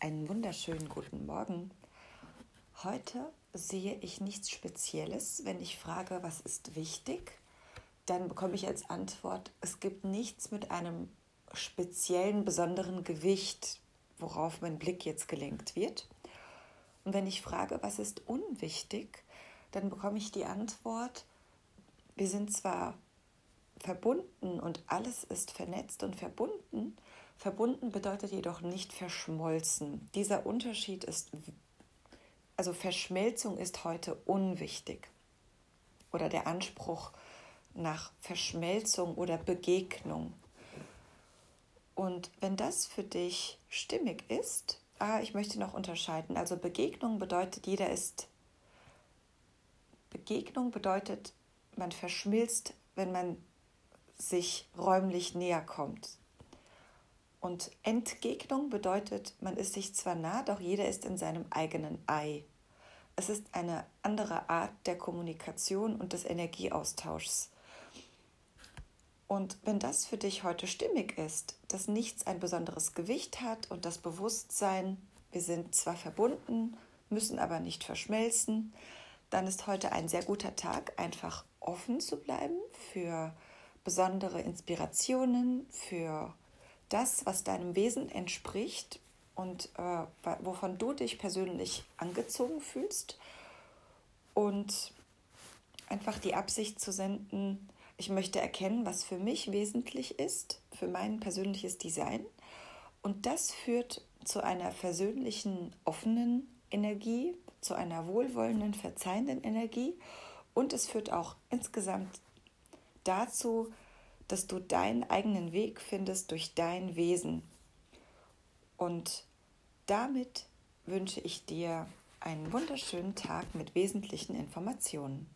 Einen wunderschönen guten Morgen. Heute sehe ich nichts Spezielles. Wenn ich frage, was ist wichtig, dann bekomme ich als Antwort, es gibt nichts mit einem speziellen, besonderen Gewicht, worauf mein Blick jetzt gelenkt wird. Und wenn ich frage, was ist unwichtig, dann bekomme ich die Antwort, wir sind zwar verbunden und alles ist vernetzt und verbunden, Verbunden bedeutet jedoch nicht verschmolzen. Dieser Unterschied ist, also Verschmelzung ist heute unwichtig. Oder der Anspruch nach Verschmelzung oder Begegnung. Und wenn das für dich stimmig ist, ah, ich möchte noch unterscheiden. Also Begegnung bedeutet, jeder ist. Begegnung bedeutet, man verschmilzt, wenn man sich räumlich näher kommt. Und Entgegnung bedeutet, man ist sich zwar nah, doch jeder ist in seinem eigenen Ei. Es ist eine andere Art der Kommunikation und des Energieaustauschs. Und wenn das für dich heute stimmig ist, dass nichts ein besonderes Gewicht hat und das Bewusstsein, wir sind zwar verbunden, müssen aber nicht verschmelzen, dann ist heute ein sehr guter Tag, einfach offen zu bleiben für besondere Inspirationen, für das, was deinem Wesen entspricht und äh, wovon du dich persönlich angezogen fühlst und einfach die Absicht zu senden, ich möchte erkennen, was für mich wesentlich ist, für mein persönliches Design. Und das führt zu einer versöhnlichen, offenen Energie, zu einer wohlwollenden, verzeihenden Energie. Und es führt auch insgesamt dazu, dass du deinen eigenen Weg findest durch dein Wesen. Und damit wünsche ich dir einen wunderschönen Tag mit wesentlichen Informationen.